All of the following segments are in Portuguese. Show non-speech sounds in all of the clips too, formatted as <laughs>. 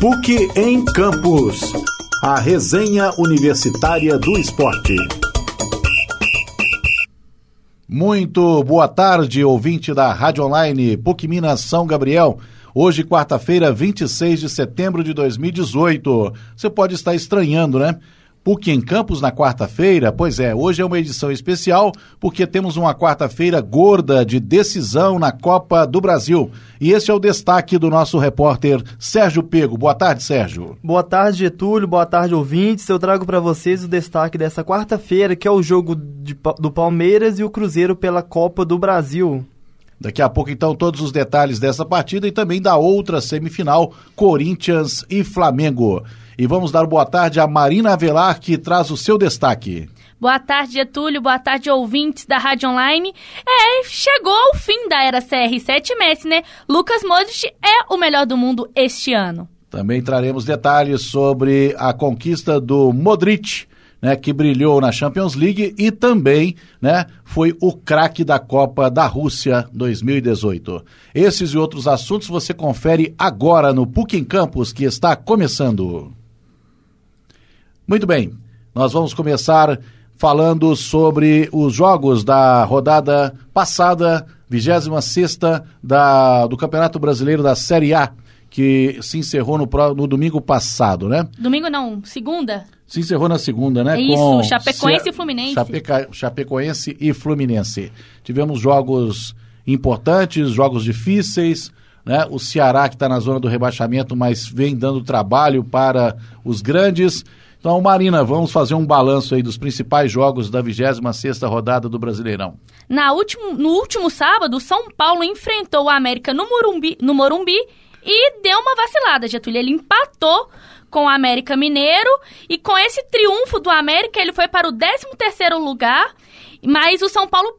PUC em Campus. A resenha universitária do esporte. Muito boa tarde, ouvinte da Rádio Online PUC Minas São Gabriel. Hoje, quarta-feira, 26 de setembro de 2018. Você pode estar estranhando, né? PUC em Campos na quarta-feira? Pois é, hoje é uma edição especial porque temos uma quarta-feira gorda de decisão na Copa do Brasil. E esse é o destaque do nosso repórter Sérgio Pego. Boa tarde, Sérgio. Boa tarde, Getúlio. Boa tarde, ouvintes. Eu trago para vocês o destaque dessa quarta-feira, que é o jogo de, do Palmeiras e o Cruzeiro pela Copa do Brasil. Daqui a pouco, então, todos os detalhes dessa partida e também da outra semifinal, Corinthians e Flamengo. E vamos dar boa tarde a Marina Avelar, que traz o seu destaque. Boa tarde, Getúlio. Boa tarde, ouvintes da Rádio Online. É, chegou ao fim da era CR7 Messi, né? Lucas Modric é o melhor do mundo este ano. Também traremos detalhes sobre a conquista do Modric, né, que brilhou na Champions League e também, né, foi o craque da Copa da Rússia 2018. Esses e outros assuntos você confere agora no PUC em Campus, que está começando. Muito bem, nós vamos começar falando sobre os jogos da rodada passada, 26 da do Campeonato Brasileiro da Série A, que se encerrou no, no domingo passado, né? Domingo não, segunda? Se encerrou na segunda, né? Isso, Com Chapecoense Ce... e Fluminense. Chapeca... Chapecoense e Fluminense. Tivemos jogos importantes, jogos difíceis, né? O Ceará que está na zona do rebaixamento, mas vem dando trabalho para os grandes. Então, Marina, vamos fazer um balanço aí dos principais jogos da 26ª rodada do Brasileirão. Na último, no último sábado, São Paulo enfrentou o América no Morumbi, no Morumbi e deu uma vacilada, Getúlio. Ele empatou com o América Mineiro e com esse triunfo do América, ele foi para o 13º lugar, mas o São Paulo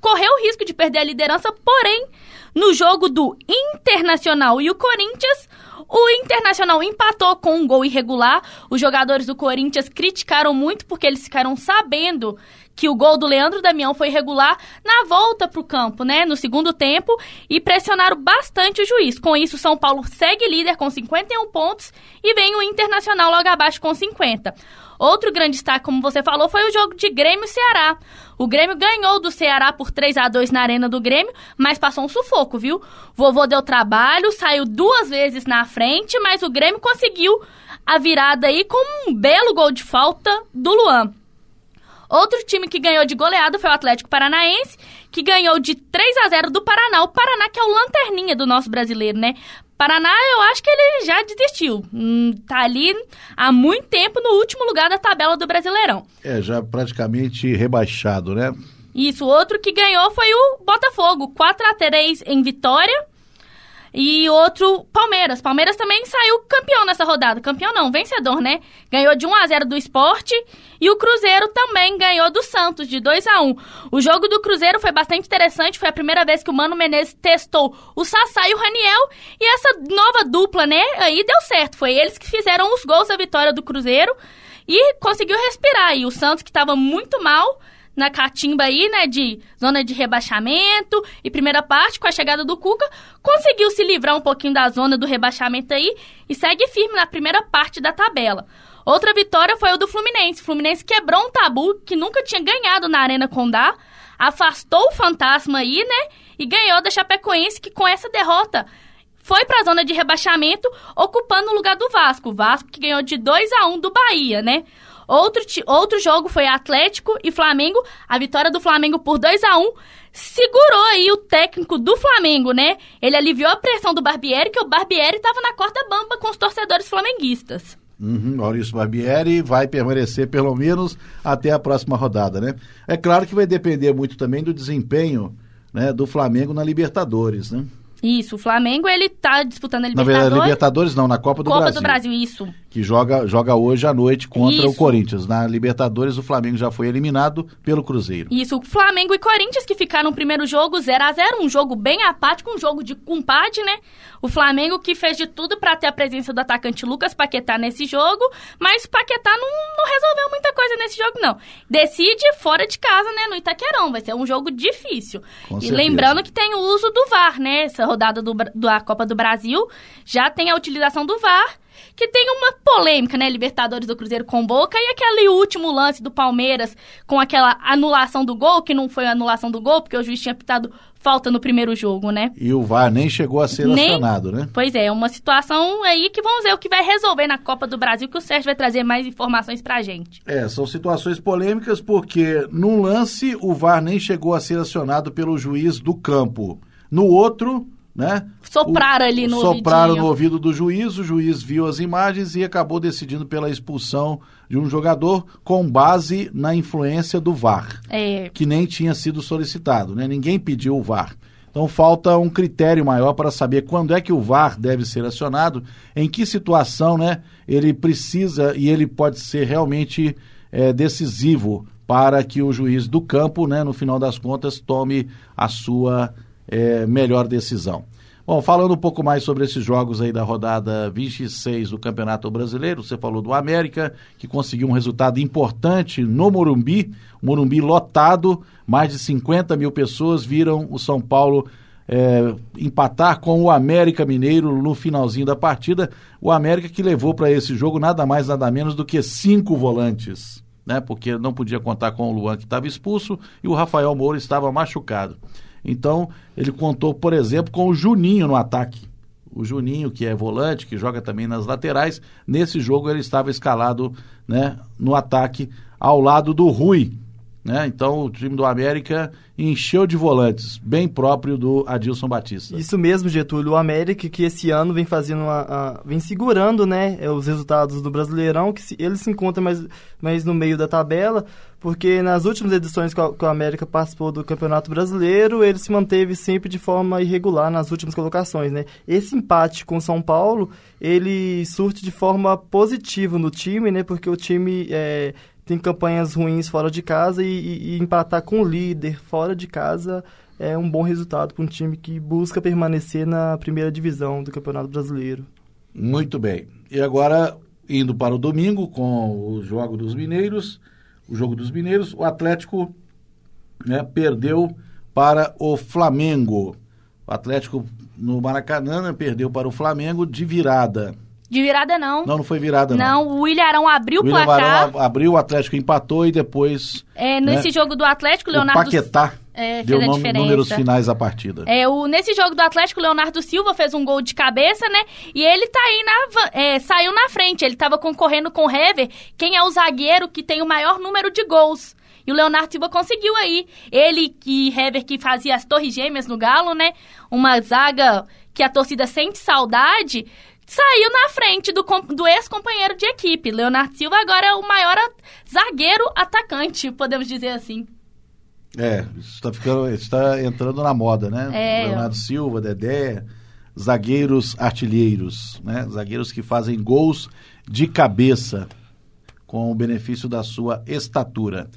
correu o risco de perder a liderança, porém, no jogo do Internacional e o Corinthians, o Internacional empatou com um gol irregular. Os jogadores do Corinthians criticaram muito porque eles ficaram sabendo que o gol do Leandro Damião foi irregular na volta para o campo, né, no segundo tempo, e pressionaram bastante o juiz. Com isso, São Paulo segue líder com 51 pontos e vem o Internacional logo abaixo com 50. Outro grande destaque, como você falou, foi o jogo de Grêmio-Ceará. O Grêmio ganhou do Ceará por 3 a 2 na Arena do Grêmio, mas passou um sufoco, viu? Vovô deu trabalho, saiu duas vezes na frente, mas o Grêmio conseguiu a virada aí com um belo gol de falta do Luan. Outro time que ganhou de goleada foi o Atlético Paranaense, que ganhou de 3 a 0 do Paraná. O Paraná que é o lanterninha do nosso brasileiro, né? Paraná, eu acho que ele já desistiu. Hum, tá ali há muito tempo no último lugar da tabela do Brasileirão. É, já praticamente rebaixado, né? Isso, outro que ganhou foi o Botafogo, 4 a 3 em vitória. E outro, Palmeiras. Palmeiras também saiu campeão nessa rodada. Campeão não, vencedor, né? Ganhou de 1 a 0 do esporte. E o Cruzeiro também ganhou do Santos, de 2 a 1 O jogo do Cruzeiro foi bastante interessante. Foi a primeira vez que o Mano Menezes testou o Sassá e o Raniel. E essa nova dupla, né? Aí deu certo. Foi eles que fizeram os gols da vitória do Cruzeiro. E conseguiu respirar. E o Santos, que estava muito mal na catimba aí, né, de zona de rebaixamento e primeira parte, com a chegada do Cuca, conseguiu se livrar um pouquinho da zona do rebaixamento aí e segue firme na primeira parte da tabela. Outra vitória foi o do Fluminense. O Fluminense quebrou um tabu que nunca tinha ganhado na Arena Condá, afastou o fantasma aí, né, e ganhou da Chapecoense, que com essa derrota foi para a zona de rebaixamento, ocupando o lugar do Vasco. O Vasco que ganhou de 2 a 1 do Bahia, né? Outro, outro jogo foi Atlético e Flamengo. A vitória do Flamengo por 2 a 1 segurou aí o técnico do Flamengo, né? Ele aliviou a pressão do Barbieri, que o Barbieri estava na corda bamba com os torcedores flamenguistas. Uhum, Maurício Barbieri vai permanecer pelo menos até a próxima rodada, né? É claro que vai depender muito também do desempenho né, do Flamengo na Libertadores, né? Isso, o Flamengo ele tá disputando a Libertadores. Na verdade, Libertadores não, na Copa do Copa Brasil. Copa do Brasil, isso. Que joga, joga hoje à noite contra isso. o Corinthians. Na Libertadores, o Flamengo já foi eliminado pelo Cruzeiro. Isso, Flamengo e Corinthians que ficaram no primeiro jogo 0 a 0 um jogo bem apático, um jogo de compadre, né? O Flamengo que fez de tudo para ter a presença do atacante Lucas Paquetá nesse jogo, mas Paquetá não, não resolveu muita coisa nesse jogo, não. Decide fora de casa, né, no Itaquerão. Vai ser um jogo difícil. Com e certeza. lembrando que tem o uso do VAR, né? Essa rodada do, da Copa do Brasil, já tem a utilização do VAR, que tem uma polêmica, né? Libertadores do Cruzeiro com Boca e aquele último lance do Palmeiras com aquela anulação do gol, que não foi anulação do gol, porque o juiz tinha pitado falta no primeiro jogo, né? E o VAR nem chegou a ser nem... acionado, né? Pois é, uma situação aí que vamos ver o que vai resolver na Copa do Brasil, que o Sérgio vai trazer mais informações pra gente. É, são situações polêmicas porque num lance o VAR nem chegou a ser acionado pelo juiz do campo. No outro, né? Sopraram o, ali no Sopraram ouvidinho. no ouvido do juiz, o juiz viu as imagens e acabou decidindo pela expulsão de um jogador com base na influência do VAR, é. que nem tinha sido solicitado, né? Ninguém pediu o VAR. Então falta um critério maior para saber quando é que o VAR deve ser acionado, em que situação, né? Ele precisa e ele pode ser realmente é, decisivo para que o juiz do campo, né, no final das contas, tome a sua é, melhor decisão. Bom, falando um pouco mais sobre esses jogos aí da rodada 26 do Campeonato Brasileiro, você falou do América, que conseguiu um resultado importante no Morumbi, Morumbi lotado, mais de 50 mil pessoas viram o São Paulo é, empatar com o América Mineiro no finalzinho da partida. O América que levou para esse jogo nada mais, nada menos do que cinco volantes, né? Porque não podia contar com o Luan que estava expulso e o Rafael Moura estava machucado. Então, ele contou, por exemplo, com o Juninho no ataque. O Juninho, que é volante, que joga também nas laterais, nesse jogo ele estava escalado né, no ataque ao lado do Rui. Né? Então, o time do América encheu de volantes, bem próprio do Adilson Batista. Isso mesmo, Getúlio. O América que esse ano vem fazendo uma, vem segurando, né, é, os resultados do Brasileirão, que se, ele se encontra mais, mais no meio da tabela, porque nas últimas edições que o América participou do Campeonato Brasileiro, ele se manteve sempre de forma irregular nas últimas colocações, né? Esse empate com o São Paulo, ele surte de forma positiva no time, né? Porque o time é, tem campanhas ruins fora de casa e, e, e empatar com o líder fora de casa é um bom resultado para um time que busca permanecer na primeira divisão do Campeonato Brasileiro. Muito bem. E agora, indo para o domingo com o jogo dos Mineiros, o jogo dos Mineiros, o Atlético né, perdeu para o Flamengo. O Atlético no Maracanã né, perdeu para o Flamengo de virada. De virada não. Não, não foi virada não. Não, o William Arão abriu o, o placar. Arão abriu, o Atlético empatou e depois... É, nesse né, jogo do Atlético, Leonardo... O Paquetá é, deu nome, números finais da partida. É, o, nesse jogo do Atlético, o Leonardo Silva fez um gol de cabeça, né? E ele tá aí na, é, saiu na frente. Ele tava concorrendo com o Hever, quem é o zagueiro que tem o maior número de gols. E o Leonardo Silva conseguiu aí. Ele e Hever que fazia as torres gêmeas no Galo, né? Uma zaga que a torcida sente saudade saiu na frente do, do ex-companheiro de equipe. Leonardo Silva agora é o maior zagueiro atacante, podemos dizer assim. É, está ficando, está entrando na moda, né? É. Leonardo Silva, Dedé, zagueiros artilheiros, né? Zagueiros que fazem gols de cabeça com o benefício da sua estatura.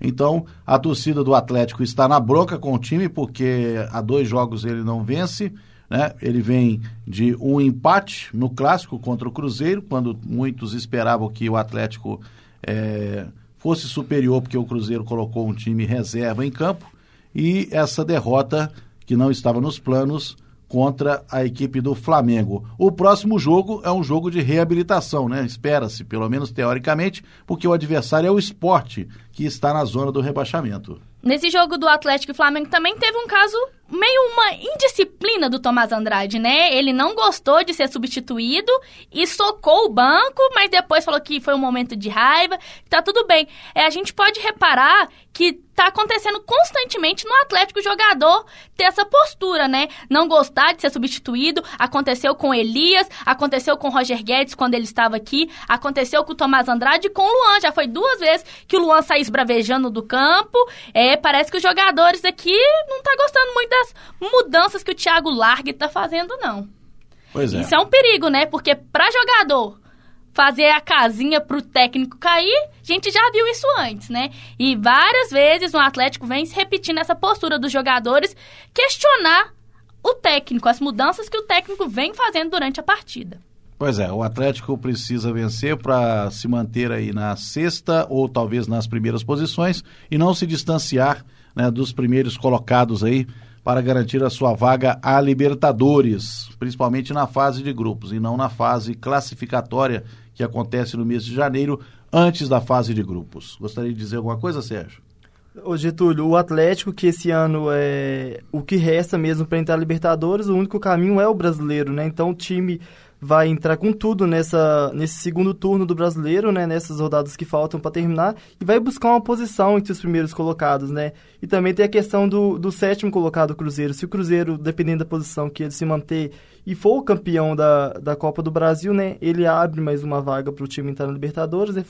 Então, a torcida do Atlético está na bronca com o time porque há dois jogos ele não vence né? Ele vem de um empate no clássico contra o Cruzeiro, quando muitos esperavam que o Atlético é, fosse superior, porque o Cruzeiro colocou um time reserva em campo, e essa derrota que não estava nos planos contra a equipe do Flamengo. O próximo jogo é um jogo de reabilitação, né? Espera-se, pelo menos teoricamente, porque o adversário é o esporte, que está na zona do rebaixamento. Nesse jogo do Atlético e Flamengo também teve um caso meio uma indisciplina do Tomás Andrade, né? Ele não gostou de ser substituído e socou o banco, mas depois falou que foi um momento de raiva, tá tudo bem. É, a gente pode reparar que tá acontecendo constantemente no Atlético o jogador ter essa postura, né? Não gostar de ser substituído. Aconteceu com Elias, aconteceu com Roger Guedes quando ele estava aqui, aconteceu com o Tomás Andrade e com o Luan. Já foi duas vezes que o Luan saiu esbravejando do campo. É, parece que os jogadores aqui não tá gostando muito das mudanças que o Thiago Largue tá fazendo, não. Pois é. Isso é um perigo, né? Porque para jogador fazer a casinha pro técnico cair, a gente já viu isso antes, né? E várias vezes o Atlético vem se repetindo essa postura dos jogadores questionar o técnico, as mudanças que o técnico vem fazendo durante a partida. Pois é, o Atlético precisa vencer para se manter aí na sexta ou talvez nas primeiras posições e não se distanciar né, dos primeiros colocados aí para garantir a sua vaga à Libertadores, principalmente na fase de grupos e não na fase classificatória que acontece no mês de janeiro, antes da fase de grupos. Gostaria de dizer alguma coisa, Sérgio? Ô Getúlio, o Atlético que esse ano é o que resta mesmo para entrar na Libertadores, o único caminho é o brasileiro, né? Então o time vai entrar com tudo nessa, nesse segundo turno do brasileiro, né? Nessas rodadas que faltam para terminar e vai buscar uma posição entre os primeiros colocados, né? E também tem a questão do, do sétimo colocado Cruzeiro. Se o Cruzeiro, dependendo da posição que ele se manter e for o campeão da, da Copa do Brasil, né? Ele abre mais uma vaga para o time entrar na Libertadores, né?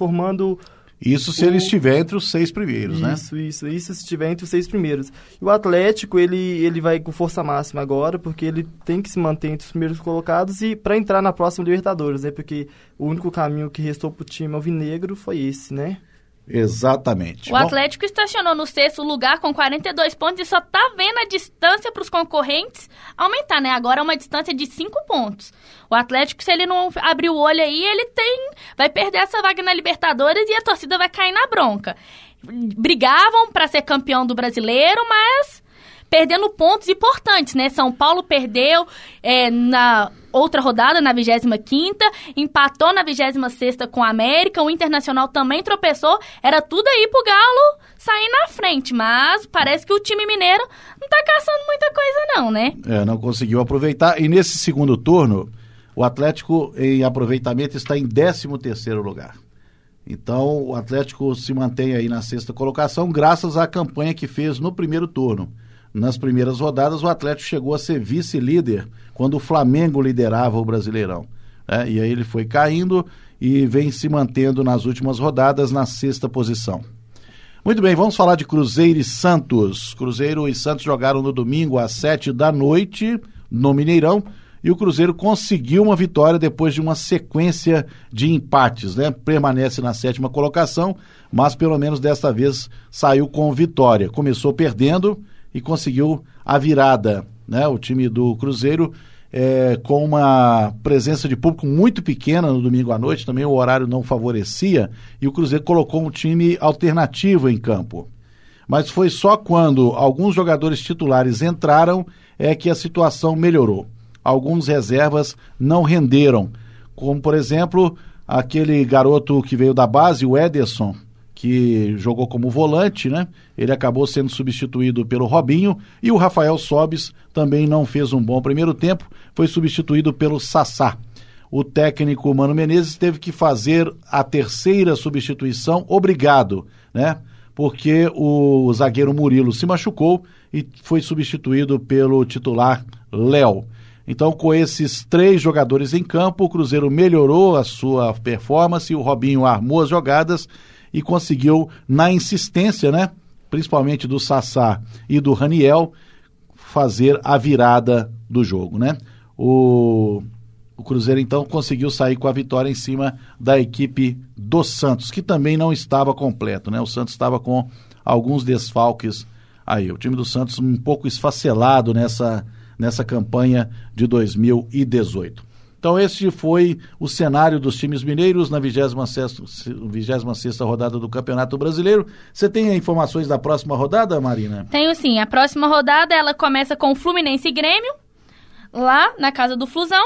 Isso se o... ele estiver entre os seis primeiros, isso, né? Isso, isso, isso se estiver entre os seis primeiros. E o Atlético, ele, ele vai com força máxima agora, porque ele tem que se manter entre os primeiros colocados e para entrar na próxima Libertadores, né? Porque o único caminho que restou para o time alvinegro foi esse, né? Exatamente. O Bom, Atlético estacionou no sexto lugar com 42 pontos e só tá vendo a distância para os concorrentes aumentar, né? Agora é uma distância de 5 pontos. O Atlético, se ele não abrir o olho aí, ele tem vai perder essa vaga na Libertadores e a torcida vai cair na bronca. Brigavam para ser campeão do brasileiro, mas perdendo pontos importantes, né? São Paulo perdeu é, na outra rodada, na 25 empatou na 26 com a América, o Internacional também tropeçou, era tudo aí pro Galo sair na frente, mas parece que o time mineiro não tá caçando muita coisa não, né? É, não conseguiu aproveitar, e nesse segundo turno, o Atlético em aproveitamento está em 13 terceiro lugar. Então, o Atlético se mantém aí na sexta colocação, graças à campanha que fez no primeiro turno nas primeiras rodadas, o Atlético chegou a ser vice-líder quando o Flamengo liderava o Brasileirão. Né? E aí ele foi caindo e vem se mantendo nas últimas rodadas na sexta posição. Muito bem, vamos falar de Cruzeiro e Santos. Cruzeiro e Santos jogaram no domingo às sete da noite no Mineirão e o Cruzeiro conseguiu uma vitória depois de uma sequência de empates, né? Permanece na sétima colocação, mas pelo menos desta vez saiu com vitória. Começou perdendo, e conseguiu a virada. Né? O time do Cruzeiro é, com uma presença de público muito pequena no domingo à noite, também o horário não favorecia, e o Cruzeiro colocou um time alternativo em campo. Mas foi só quando alguns jogadores titulares entraram é que a situação melhorou. Alguns reservas não renderam, como por exemplo aquele garoto que veio da base, o Ederson, que jogou como volante, né? Ele acabou sendo substituído pelo Robinho e o Rafael Sobis também não fez um bom primeiro tempo, foi substituído pelo Sassá. O técnico Mano Menezes teve que fazer a terceira substituição, obrigado, né? Porque o zagueiro Murilo se machucou e foi substituído pelo titular Léo. Então, com esses três jogadores em campo, o Cruzeiro melhorou a sua performance, o Robinho armou as jogadas e conseguiu, na insistência, né? Principalmente do Sassá e do Raniel, fazer a virada do jogo, né? O, o Cruzeiro então conseguiu sair com a vitória em cima da equipe do Santos, que também não estava completo, né? O Santos estava com alguns desfalques aí. O time do Santos um pouco esfacelado nessa, nessa campanha de 2018. Então, esse foi o cenário dos times mineiros na 26, 26 rodada do Campeonato Brasileiro. Você tem informações da próxima rodada, Marina? Tenho sim. A próxima rodada ela começa com o Fluminense e Grêmio, lá na casa do Flusão.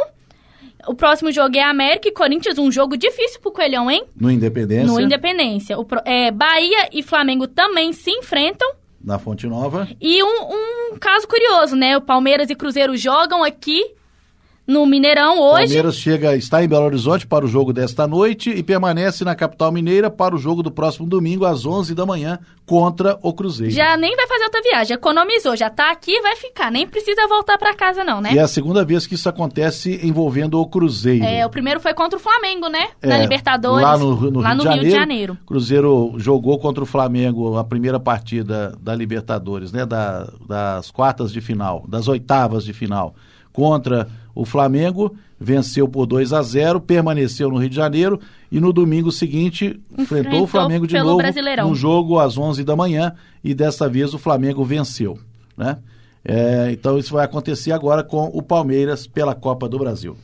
O próximo jogo é América e Corinthians, um jogo difícil pro Coelhão, hein? No Independência. No Independência. O, é, Bahia e Flamengo também se enfrentam. Na Fonte Nova. E um, um caso curioso, né? O Palmeiras e Cruzeiro jogam aqui no Mineirão hoje. Palmeiras chega, está em Belo Horizonte para o jogo desta noite e permanece na capital mineira para o jogo do próximo domingo às 11 da manhã contra o Cruzeiro. Já nem vai fazer outra viagem, economizou, já está aqui e vai ficar, nem precisa voltar para casa não, né? E é a segunda vez que isso acontece envolvendo o Cruzeiro. É, o primeiro foi contra o Flamengo, né? É, na Libertadores. Lá no, no, lá Rio, no de Rio de Janeiro. Cruzeiro jogou contra o Flamengo a primeira partida da Libertadores, né? Da, das quartas de final, das oitavas de final contra o Flamengo, venceu por 2 a 0, permaneceu no Rio de Janeiro e no domingo seguinte enfrentou, enfrentou o Flamengo de novo no jogo às 11 da manhã e dessa vez o Flamengo venceu, né? É, então isso vai acontecer agora com o Palmeiras pela Copa do Brasil.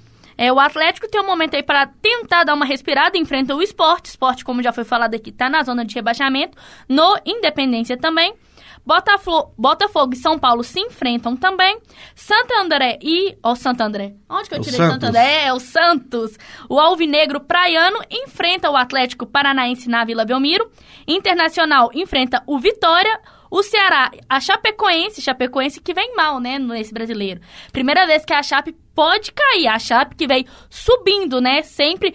É, o Atlético tem um momento aí para tentar dar uma respirada, enfrenta o esporte. Esporte, como já foi falado aqui, está na zona de rebaixamento. No Independência também. Botafogo, Botafogo e São Paulo se enfrentam também. Santo André e. Ó, oh, Santo André. Onde que eu tirei Santo André? É, o Santos. O Alvinegro Praiano enfrenta o Atlético Paranaense na Vila Belmiro. Internacional enfrenta o Vitória. O Ceará, a Chapecoense, Chapecoense que vem mal, né, nesse brasileiro. Primeira vez que a Chape pode cair. A Chape que vem subindo, né, sempre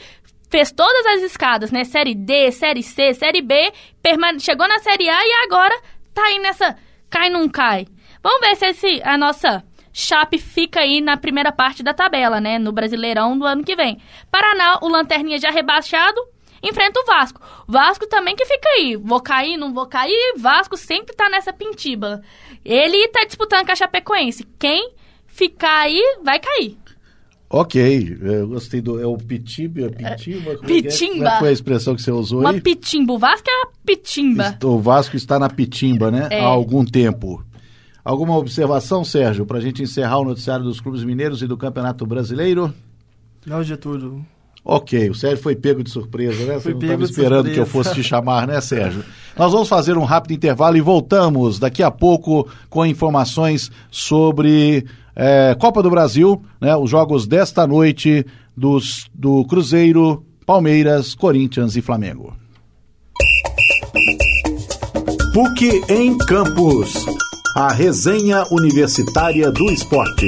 fez todas as escadas, né, Série D, Série C, Série B, chegou na Série A e agora tá aí nessa cai não cai. Vamos ver se esse, a nossa Chape fica aí na primeira parte da tabela, né, no Brasileirão do ano que vem. Paraná, o Lanterninha já rebaixado, enfrenta o Vasco. Vasco também que fica aí. Vou cair, não vou cair. Vasco sempre tá nessa pintiba. Ele tá disputando com a Chapecoense. Quem ficar aí, vai cair. Ok, eu gostei do. É o pitimba? É pitimba? Como pitimba. É, foi a expressão que você usou Uma aí? pitimba. O Vasco é a pitimba. O Vasco está na pitimba, né? É. Há algum tempo. Alguma observação, Sérgio, para a gente encerrar o noticiário dos clubes mineiros e do Campeonato Brasileiro? Não, Getúlio. Ok, o Sérgio foi pego de surpresa, né? Você não estava esperando que eu fosse te chamar, né, Sérgio? Nós vamos fazer um rápido intervalo e voltamos daqui a pouco com informações sobre é, Copa do Brasil, né? Os jogos desta noite dos, do Cruzeiro, Palmeiras, Corinthians e Flamengo. PUC em Campos. A resenha universitária do esporte.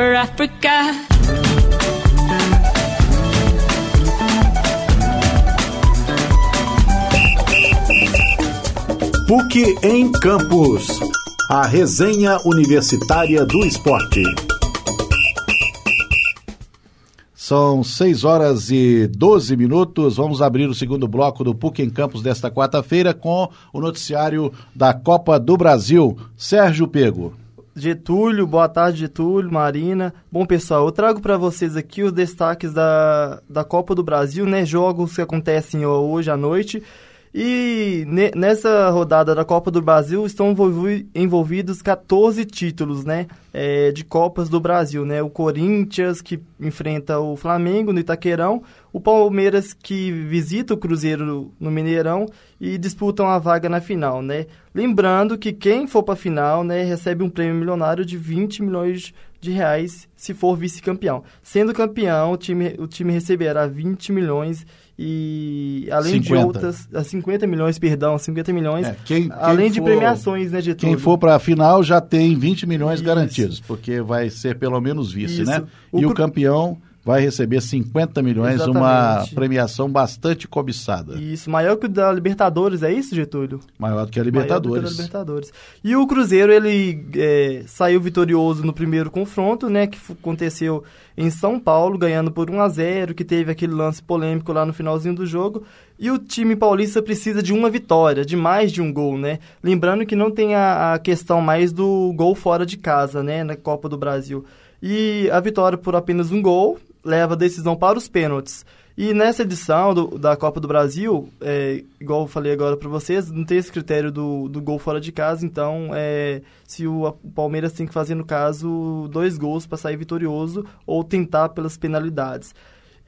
For Africa. PUC em Campos. A resenha universitária do esporte. São 6 horas e 12 minutos. Vamos abrir o segundo bloco do PUC em Campos desta quarta-feira com o noticiário da Copa do Brasil. Sérgio Pego. Getúlio, boa tarde Getúlio, Marina. Bom pessoal, eu trago para vocês aqui os destaques da, da Copa do Brasil, né? Jogos que acontecem hoje à noite. E ne, nessa rodada da Copa do Brasil estão envolvidos 14 títulos, né? É, de Copas do Brasil, né? O Corinthians que enfrenta o Flamengo no Itaquerão, o Palmeiras que visita o Cruzeiro no Mineirão e disputam a vaga na final, né? Lembrando que quem for para a final, né, recebe um prêmio milionário de 20 milhões de reais se for vice-campeão. Sendo campeão, o time, o time receberá 20 milhões e além 50. de outras, 50 milhões, perdão, 50 milhões, é, quem, quem além for, de premiações, né, Getúlio? Quem for para a final já tem 20 milhões Isso. garantidos, porque vai ser pelo menos vice, Isso. né? O e o campeão vai receber 50 milhões, Exatamente. uma premiação bastante cobiçada. Isso, maior que o da Libertadores, é isso, Getúlio? Maior do que a Libertadores. Que a Libertadores. E o Cruzeiro, ele é, saiu vitorioso no primeiro confronto, né, que aconteceu em São Paulo, ganhando por 1 a 0 que teve aquele lance polêmico lá no finalzinho do jogo. E o time paulista precisa de uma vitória, de mais de um gol, né? Lembrando que não tem a, a questão mais do gol fora de casa, né, na Copa do Brasil. E a vitória por apenas um gol leva a decisão para os pênaltis. E nessa edição do, da Copa do Brasil, é, igual eu falei agora para vocês, não tem esse critério do, do gol fora de casa, então é, se o, o Palmeiras tem que fazer, no caso, dois gols para sair vitorioso ou tentar pelas penalidades.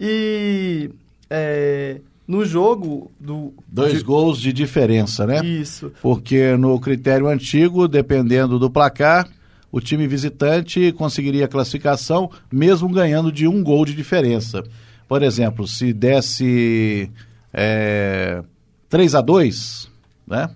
E é, no jogo do. Dois de... gols de diferença, né? Isso. Porque no critério antigo, dependendo do placar, o time visitante conseguiria a classificação mesmo ganhando de um gol de diferença. Por exemplo, se desse é, 3 a 2 né?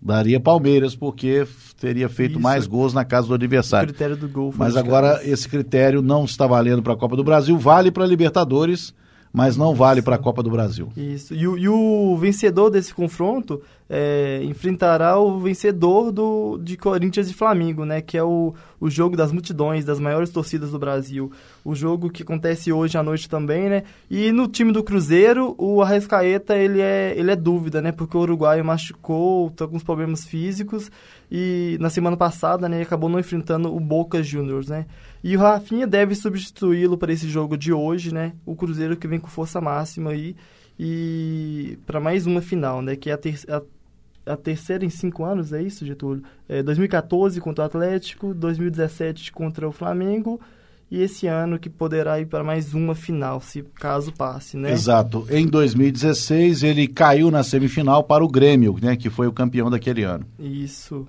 Daria Palmeiras, porque teria feito Isso. mais gols na casa do O adversário. critério do gol. Mas agora cabeça. esse critério não está valendo para a Copa do Brasil, vale para a Libertadores, mas não vale para a Copa do Brasil. Isso. E, o- e o vencedor desse confronto é, enfrentará o vencedor do, de Corinthians e Flamengo, né? Que é o, o jogo das multidões, das maiores torcidas do Brasil. O jogo que acontece hoje à noite também, né? E no time do Cruzeiro, o Arrascaeta, ele é, ele é dúvida, né? Porque o uruguaio machucou, tá com alguns problemas físicos. E na semana passada, né? Ele acabou não enfrentando o Boca Juniors, né? E o Rafinha deve substituí-lo para esse jogo de hoje, né? O Cruzeiro que vem com força máxima aí e para mais uma final, né? Que é a, ter a, a terceira em cinco anos, é isso, Getúlio? É 2014 contra o Atlético, 2017 contra o Flamengo e esse ano que poderá ir para mais uma final, se caso passe, né? Exato. Em 2016 ele caiu na semifinal para o Grêmio, né, que foi o campeão daquele ano. Isso.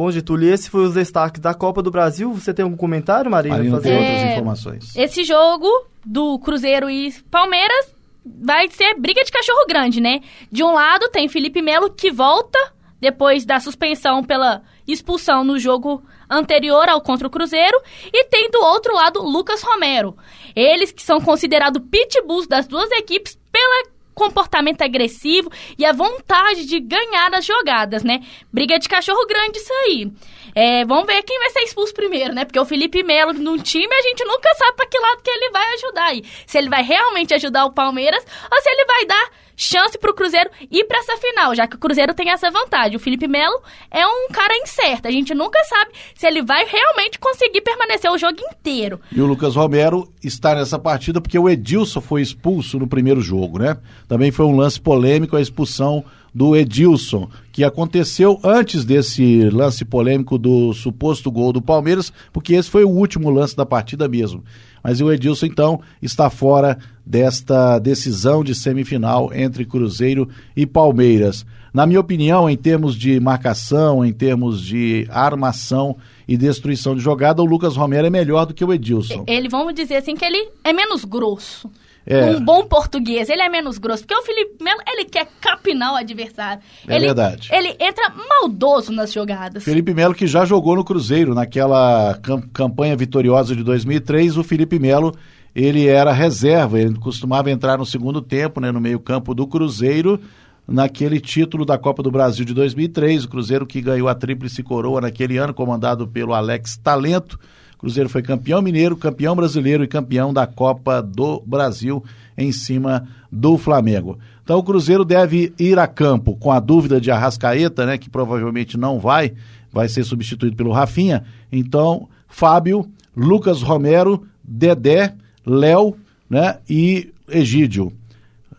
Bom, Getúlio, esse foi os destaques da Copa do Brasil. Você tem algum comentário, Marina? Marina fazer? tem É, outras informações. Esse jogo do Cruzeiro e Palmeiras vai ser briga de cachorro grande, né? De um lado tem Felipe Melo que volta depois da suspensão pela expulsão no jogo anterior ao contra o Cruzeiro e tem do outro lado Lucas Romero. Eles que são considerados pitbulls das duas equipes pela comportamento agressivo e a vontade de ganhar as jogadas, né? Briga de cachorro grande isso aí. É, vamos ver quem vai ser expulso primeiro, né? Porque o Felipe Melo num time a gente nunca sabe para que lado que ele vai ajudar aí. Se ele vai realmente ajudar o Palmeiras ou se ele vai dar chance pro Cruzeiro ir para essa final, já que o Cruzeiro tem essa vantagem. O Felipe Melo é um cara incerto. A gente nunca sabe se ele vai realmente conseguir permanecer o jogo inteiro. E o Lucas Romero está nessa partida porque o Edilson foi expulso no primeiro jogo, né? Também foi um lance polêmico a expulsão do Edilson, que aconteceu antes desse lance polêmico do suposto gol do Palmeiras, porque esse foi o último lance da partida mesmo. Mas o Edilson, então, está fora desta decisão de semifinal entre Cruzeiro e Palmeiras. Na minha opinião, em termos de marcação, em termos de armação e destruição de jogada, o Lucas Romero é melhor do que o Edilson. Ele, vamos dizer assim, que ele é menos grosso. É. Um bom português, ele é menos grosso. Porque o Felipe Melo, ele quer capinar o adversário. É ele, verdade. Ele entra maldoso nas jogadas. Felipe Melo que já jogou no Cruzeiro naquela cam- campanha vitoriosa de 2003, o Felipe Melo ele era reserva, ele costumava entrar no segundo tempo, né, no meio-campo do Cruzeiro, naquele título da Copa do Brasil de 2003, o Cruzeiro que ganhou a tríplice coroa naquele ano, comandado pelo Alex Talento. Cruzeiro foi campeão mineiro, campeão brasileiro e campeão da Copa do Brasil em cima do Flamengo. Então o Cruzeiro deve ir a campo com a dúvida de Arrascaeta, né, que provavelmente não vai, vai ser substituído pelo Rafinha. Então, Fábio, Lucas Romero, Dedé, Léo, né, e Egídio.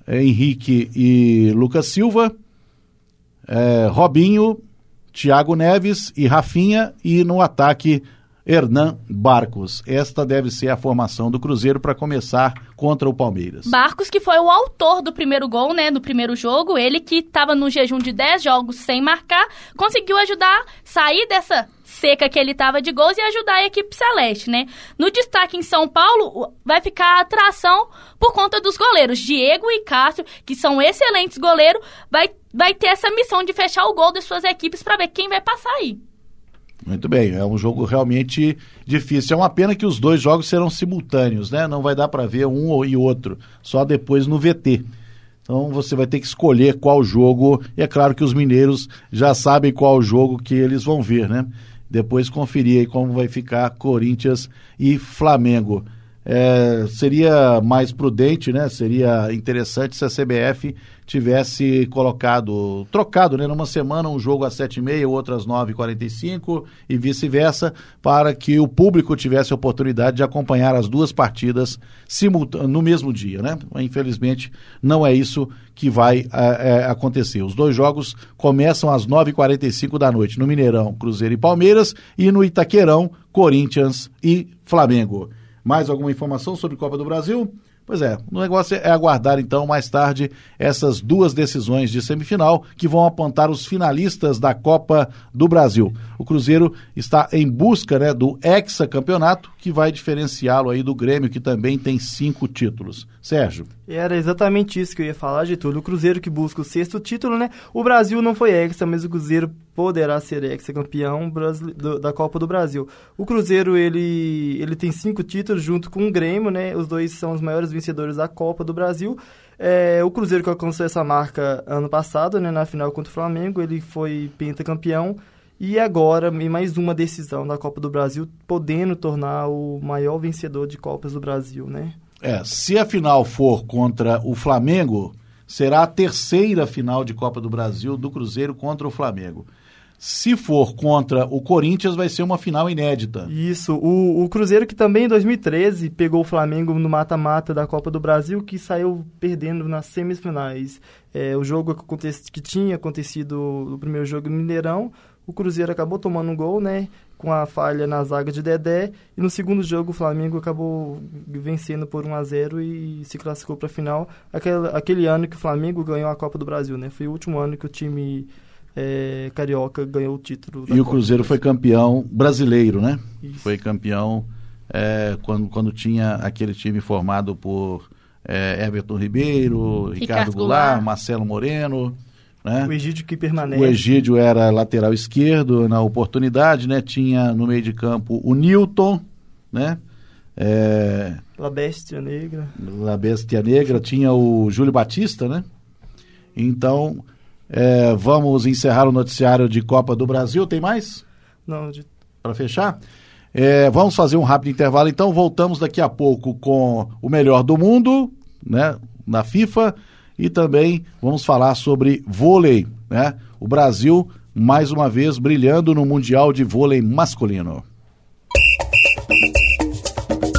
Henrique e Lucas Silva, é, Robinho, Thiago Neves e Rafinha e no ataque Hernan Barcos. Esta deve ser a formação do Cruzeiro para começar contra o Palmeiras. Barcos, que foi o autor do primeiro gol, né, do primeiro jogo, ele que estava no jejum de 10 jogos sem marcar, conseguiu ajudar a sair dessa seca que ele estava de gols e ajudar a equipe celeste, né? No destaque em São Paulo, vai ficar a atração por conta dos goleiros. Diego e Cássio, que são excelentes goleiros, vai, vai ter essa missão de fechar o gol das suas equipes para ver quem vai passar aí. Muito bem, é um jogo realmente difícil. É uma pena que os dois jogos serão simultâneos, né? Não vai dar para ver um e outro, só depois no VT. Então você vai ter que escolher qual jogo. E é claro que os mineiros já sabem qual jogo que eles vão ver, né? Depois conferir aí como vai ficar Corinthians e Flamengo. É, seria mais prudente, né? Seria interessante se a CBF tivesse colocado, trocado, né? Numa semana um jogo às sete e meia, outro às nove e quarenta e cinco e vice-versa, para que o público tivesse a oportunidade de acompanhar as duas partidas no mesmo dia, né? Infelizmente não é isso que vai é, é, acontecer. Os dois jogos começam às nove e quarenta e cinco da noite no Mineirão, Cruzeiro e Palmeiras e no Itaquerão, Corinthians e Flamengo. Mais alguma informação sobre Copa do Brasil? Pois é, o negócio é aguardar então mais tarde essas duas decisões de semifinal que vão apontar os finalistas da Copa do Brasil. O Cruzeiro está em busca né, do hexacampeonato que vai diferenciá-lo aí do Grêmio que também tem cinco títulos. Sérgio. Era exatamente isso que eu ia falar, Getúlio. O Cruzeiro que busca o sexto título, né? O Brasil não foi hexa, mas o Cruzeiro poderá ser hexacampeão da Copa do Brasil. O Cruzeiro, ele, ele tem cinco títulos junto com o Grêmio, né? Os dois são os maiores vencedores da Copa do Brasil. É, o Cruzeiro que alcançou essa marca ano passado, né? Na final contra o Flamengo, ele foi pentacampeão. E agora, em mais uma decisão da Copa do Brasil, podendo tornar o maior vencedor de Copas do Brasil, né? É, se a final for contra o Flamengo, será a terceira final de Copa do Brasil do Cruzeiro contra o Flamengo. Se for contra o Corinthians, vai ser uma final inédita. Isso. O, o Cruzeiro, que também em 2013 pegou o Flamengo no mata-mata da Copa do Brasil, que saiu perdendo nas semifinais. É, o jogo que, que tinha acontecido no primeiro jogo no Mineirão, o Cruzeiro acabou tomando um gol, né? Com a falha na zaga de Dedé. E no segundo jogo o Flamengo acabou vencendo por 1 a 0 e se classificou para a final. Aquele, aquele ano que o Flamengo ganhou a Copa do Brasil, né? Foi o último ano que o time é, carioca ganhou o título. e o Cruzeiro foi campeão brasileiro, né? Isso. Foi campeão é, quando, quando tinha aquele time formado por é, Everton Ribeiro, Ricardo, Ricardo Goulart, Goulart, Marcelo Moreno. Né? O Egídio que permanece. O Egídio era lateral esquerdo na oportunidade, né? Tinha no meio de campo o Newton, né? É... La Bestia Negra. La Bestia Negra. Tinha o Júlio Batista, né? Então, é, vamos encerrar o noticiário de Copa do Brasil. Tem mais? Não. De... Para fechar? É, vamos fazer um rápido intervalo, então voltamos daqui a pouco com o melhor do mundo, né? Na FIFA e também vamos falar sobre vôlei, né? O Brasil mais uma vez brilhando no Mundial de Vôlei Masculino.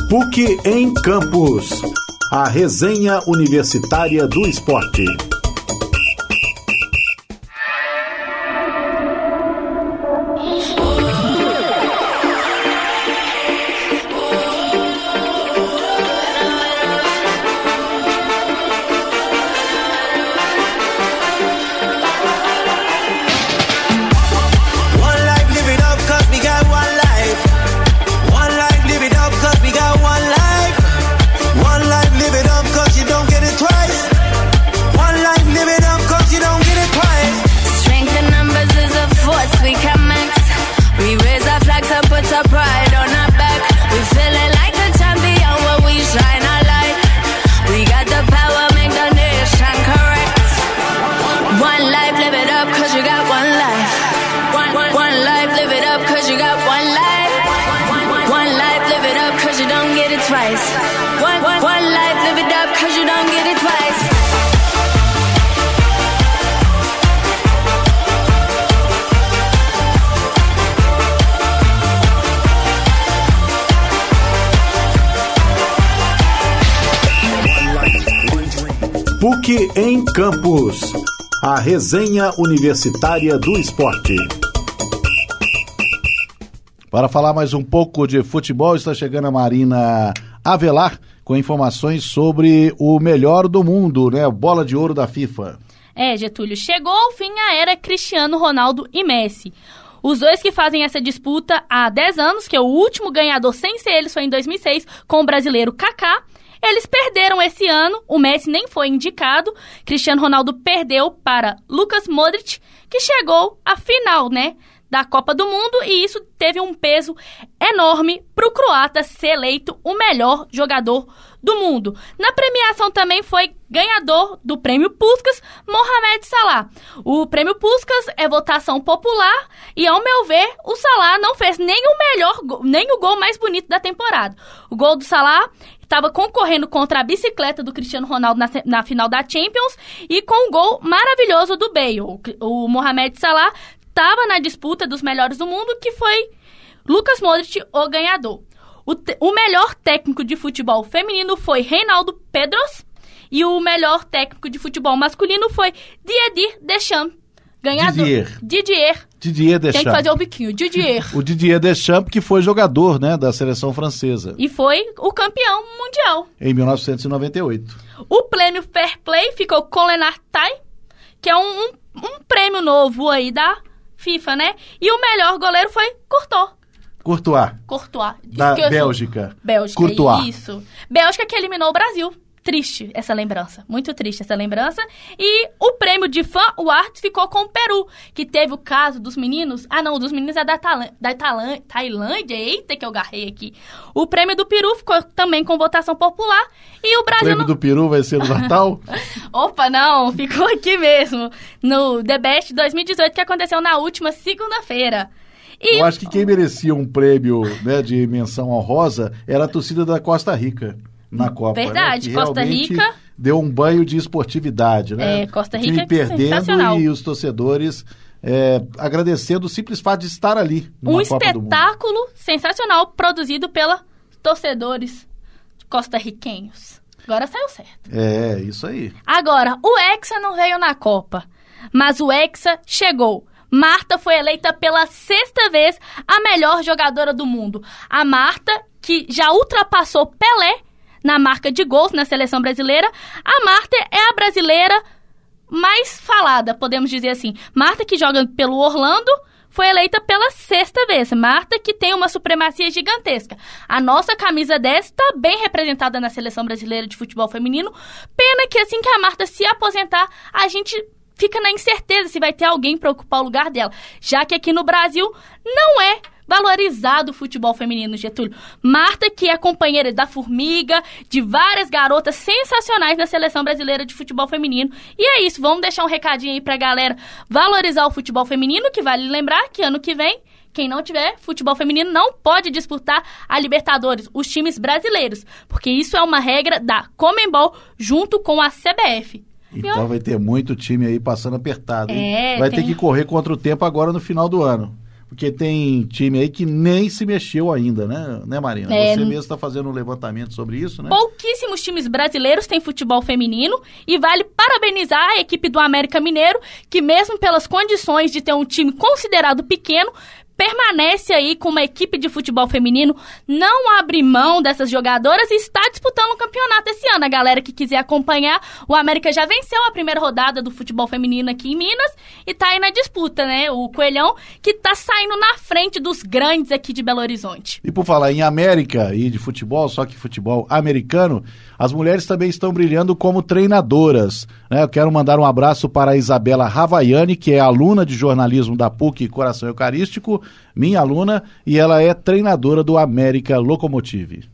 PUC em Campos. A resenha universitária do esporte. like to put a pride PUC em Campos. A resenha universitária do esporte. Para falar mais um pouco de futebol, está chegando a Marina Avelar com informações sobre o melhor do mundo, né? Bola de ouro da FIFA. É, Getúlio, chegou ao fim a era Cristiano Ronaldo e Messi. Os dois que fazem essa disputa há 10 anos, que é o último ganhador sem ser eles foi em 2006, com o brasileiro Kaká, eles perderam esse ano, o Messi nem foi indicado. Cristiano Ronaldo perdeu para Lucas Modric, que chegou à final, né? Da Copa do Mundo e isso teve um peso enorme para o croata ser eleito o melhor jogador do mundo. Na premiação também foi ganhador do prêmio Puskas, Mohamed Salah. O prêmio Puskas é votação popular e, ao meu ver, o Salah não fez nem o melhor, nem o gol mais bonito da temporada. O gol do Salah estava concorrendo contra a bicicleta do Cristiano Ronaldo na, na final da Champions e com o um gol maravilhoso do Bale. O, o Mohamed Salah estava na disputa dos melhores do mundo, que foi Lucas Modric, o ganhador. O, o melhor técnico de futebol feminino foi Reinaldo Pedros e o melhor técnico de futebol masculino foi Didier Deschamps Ganhador. Didier. Didier. Didier Tem que Deschamps. fazer o biquinho. Didier. O Didier Deschamps, que foi jogador né, da seleção francesa e foi o campeão mundial. em 1998. O prêmio Fair Play ficou com Leonard Tai, que é um, um, um prêmio novo aí da FIFA, né? E o melhor goleiro foi Courtois. Courtois, Courtois. da. Bélgica. Bélgica, Courtois. isso. Bélgica que eliminou o Brasil. Triste essa lembrança, muito triste essa lembrança. E o prêmio de fã, o Arts, ficou com o Peru, que teve o caso dos meninos. Ah, não, o dos meninos é da, Tailã- da Tailã- Tailândia. Eita, que eu garrei aqui. O prêmio do Peru ficou também com votação popular. E o O Brasil. prêmio não- do Peru vai ser no Natal? <laughs> Opa, não, ficou aqui mesmo. No The Best 2018, que aconteceu na última segunda-feira. E Eu acho que quem merecia um prêmio né, de menção honrosa era a torcida da Costa Rica na Copa. né, Verdade, que Costa Rica- Deu um banho de esportividade, né? É, Costa O time Rica é perdendo e os torcedores é, agradecendo o simples fato de estar ali um Copa do Mundo. espetáculo sensacional produzido pela torcedores costarriquenhos. Agora saiu certo. É, isso aí. Agora, o Hexa não veio na Copa, mas o Hexa chegou. Marta foi eleita pela sexta vez a melhor jogadora do mundo. A Marta, que já ultrapassou Pelé na marca de gols na seleção brasileira, a Marta é a brasileira mais falada, podemos dizer assim. Marta, que joga pelo Orlando, foi eleita pela sexta vez. Marta, que tem uma supremacia gigantesca. A nossa camisa 10 está bem representada na seleção brasileira de futebol feminino. Pena que assim que a Marta se aposentar, a gente fica na incerteza se vai ter alguém para ocupar o lugar dela. Já que aqui no Brasil não é valorizado o futebol feminino, Getúlio. Marta, que é companheira da Formiga, de várias garotas sensacionais na seleção brasileira de futebol feminino. E é isso, vamos deixar um recadinho aí pra galera valorizar o futebol feminino, que vale lembrar que ano que vem quem não tiver futebol feminino não pode disputar a Libertadores, os times brasileiros, porque isso é uma regra da Comembol junto com a CBF. Então ó, vai ter muito time aí passando apertado. É, vai tem- ter que correr contra o tempo agora no final do ano. Porque tem time aí que nem se mexeu ainda, né, né Marina? É, Você mesmo está fazendo um levantamento sobre isso, né? Pouquíssimos times brasileiros têm futebol feminino e vale parabenizar a equipe do América Mineiro, que mesmo pelas condições de ter um time considerado pequeno, permanece aí com uma equipe de futebol feminino, não abre mão dessas jogadoras e está disputando o campeonato esse ano. A galera que quiser acompanhar, o América já venceu a primeira rodada do futebol feminino aqui em Minas e tá aí na disputa, né? O Coelhão que tá saindo na frente dos grandes aqui de Belo Horizonte. E por falar em América e de futebol, só que futebol americano, as mulheres também estão brilhando como treinadoras. Né? Eu quero mandar um abraço para a Isabela Ravaiani, que é aluna de jornalismo da PUC Coração Eucarístico, minha aluna, e ela é treinadora do América Locomotive.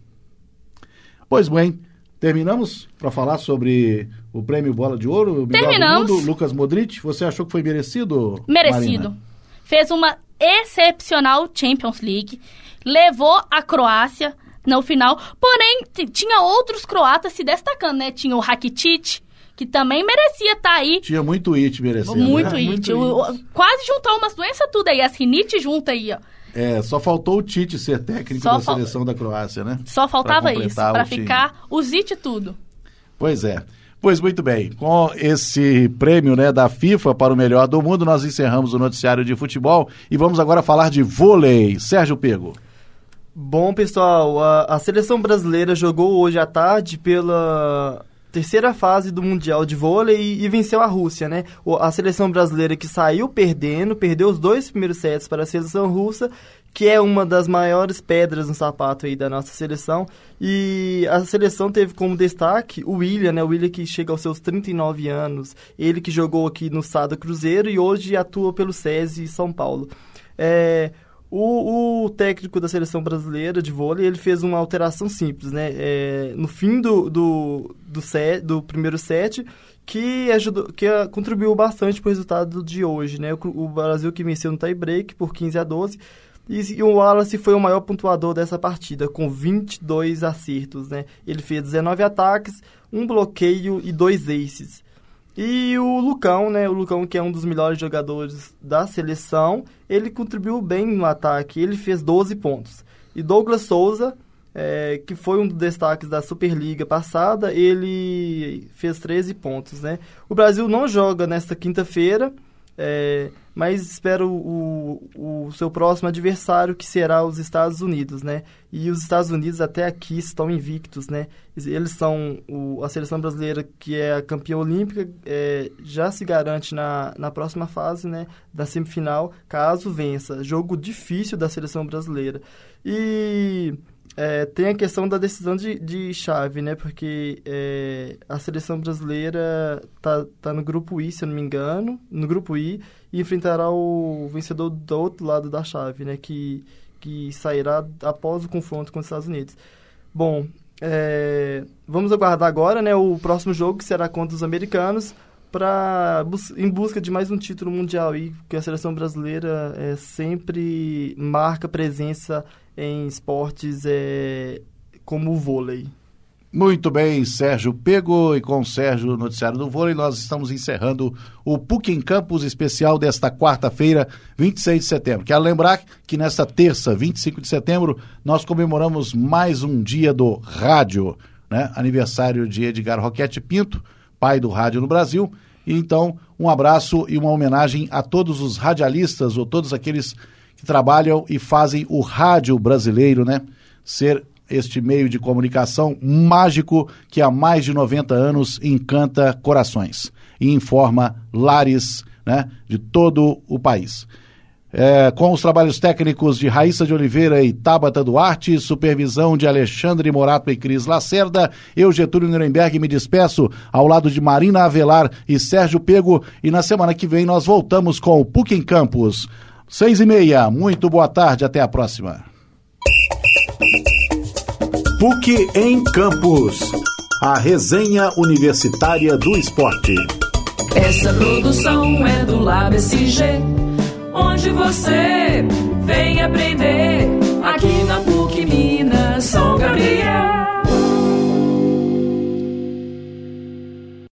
Pois bem, terminamos para falar sobre o prêmio Bola de Ouro? Terminamos. mundo, Lucas Modric, você achou que foi merecido? Merecido. Marina? Fez uma excepcional Champions League. Levou a Croácia no final. Porém, tinha outros croatas se destacando, né? Tinha o Rakitic, que também merecia estar aí. Tinha muito it merecendo. Muito né? it. O- o- quase juntou umas doenças tudo aí. As rinite junta aí, ó. É, só faltou o Tite ser técnico Só da fal- seleção da Croácia, né? Só faltava Pra isso. o time. ficar os it tudo. Pois é. Pois muito bem, com esse prêmio né, da FIFA para o melhor do mundo, nós encerramos o noticiário de futebol e vamos agora falar de vôlei. Sérgio Pego. Bom, pessoal, a, a seleção brasileira jogou hoje à tarde pela terceira fase do Mundial de Vôlei e, e venceu a Rússia, né? O- a seleção brasileira que saiu perdendo, perdeu os dois primeiros sets para a seleção russa, que é uma das maiores pedras no sapato aí da nossa seleção. E a seleção teve como destaque o William, né? O William que chega aos seus 39 anos, ele que jogou aqui no Sada Cruzeiro e hoje atua pelo SESI São Paulo. É, o, o técnico da seleção brasileira de vôlei, ele fez uma alteração simples, né? É, no fim do, do, do, set, do primeiro set, que, ajudou, que ah, contribuiu bastante para o resultado de hoje, né? O, o Brasil que venceu no tie-break por 15 a 12 e, e o Wallace foi o maior pontuador dessa partida, com 22 acertos, né? Ele fez 19 ataques, um bloqueio e dois aces. E o Lucão, né? O Lucão, que é um dos melhores jogadores da seleção, ele contribuiu bem no ataque. Ele fez 12 pontos. E Douglas Souza, é, que foi um dos destaques da Superliga passada, ele fez 13 pontos, né? O Brasil não joga nesta quinta-feira, É, mas espero o, o, seu próximo adversário, que será os Estados Unidos, né? E os Estados Unidos até aqui estão invictos, né? Eles são o, a seleção brasileira que é a campeã olímpica, é, já se garante na, na próxima fase, né? Da semifinal, caso vença. Jogo difícil da seleção brasileira. E é, tem a questão da decisão de, de chave, né? Porque é, a seleção brasileira tá, tá no grupo I, se eu não me engano, no grupo I, e enfrentará o vencedor do outro lado da chave, né? Que, que sairá após o confronto com os Estados Unidos. Bom, é, vamos aguardar agora, né? O próximo jogo que será contra os americanos para em busca de mais um título mundial e que a seleção brasileira é, sempre marca presença em esportes é, como o vôlei. Muito bem, Sérgio Pego e com o Sérgio Noticiário do Vôlei, nós estamos encerrando o PUC em Campus especial desta quarta-feira, 26 de setembro. Quero lembrar que nesta terça, 25 de setembro, nós comemoramos mais um dia do rádio, né? Aniversário de Edgar Roquete Pinto, pai do rádio no Brasil. E então, um abraço e uma homenagem a todos os radialistas ou todos aqueles que trabalham e fazem o rádio brasileiro, né? Ser este meio de comunicação mágico que há mais de 90 anos encanta corações e informa lares né, de todo o país. É, com os trabalhos técnicos de Raíssa de Oliveira e Tabata Duarte, supervisão de Alexandre Morato e Cris Lacerda, eu, Getúlio Nuremberg, me despeço ao lado de Marina Avelar e Sérgio Pego, e na semana que vem nós voltamos com o PUC em Campus. Seis e meia, muito boa tarde, até a próxima. PUC em Campus, a resenha universitária do esporte. Essa produção é do LabSG onde você vem aprender aqui.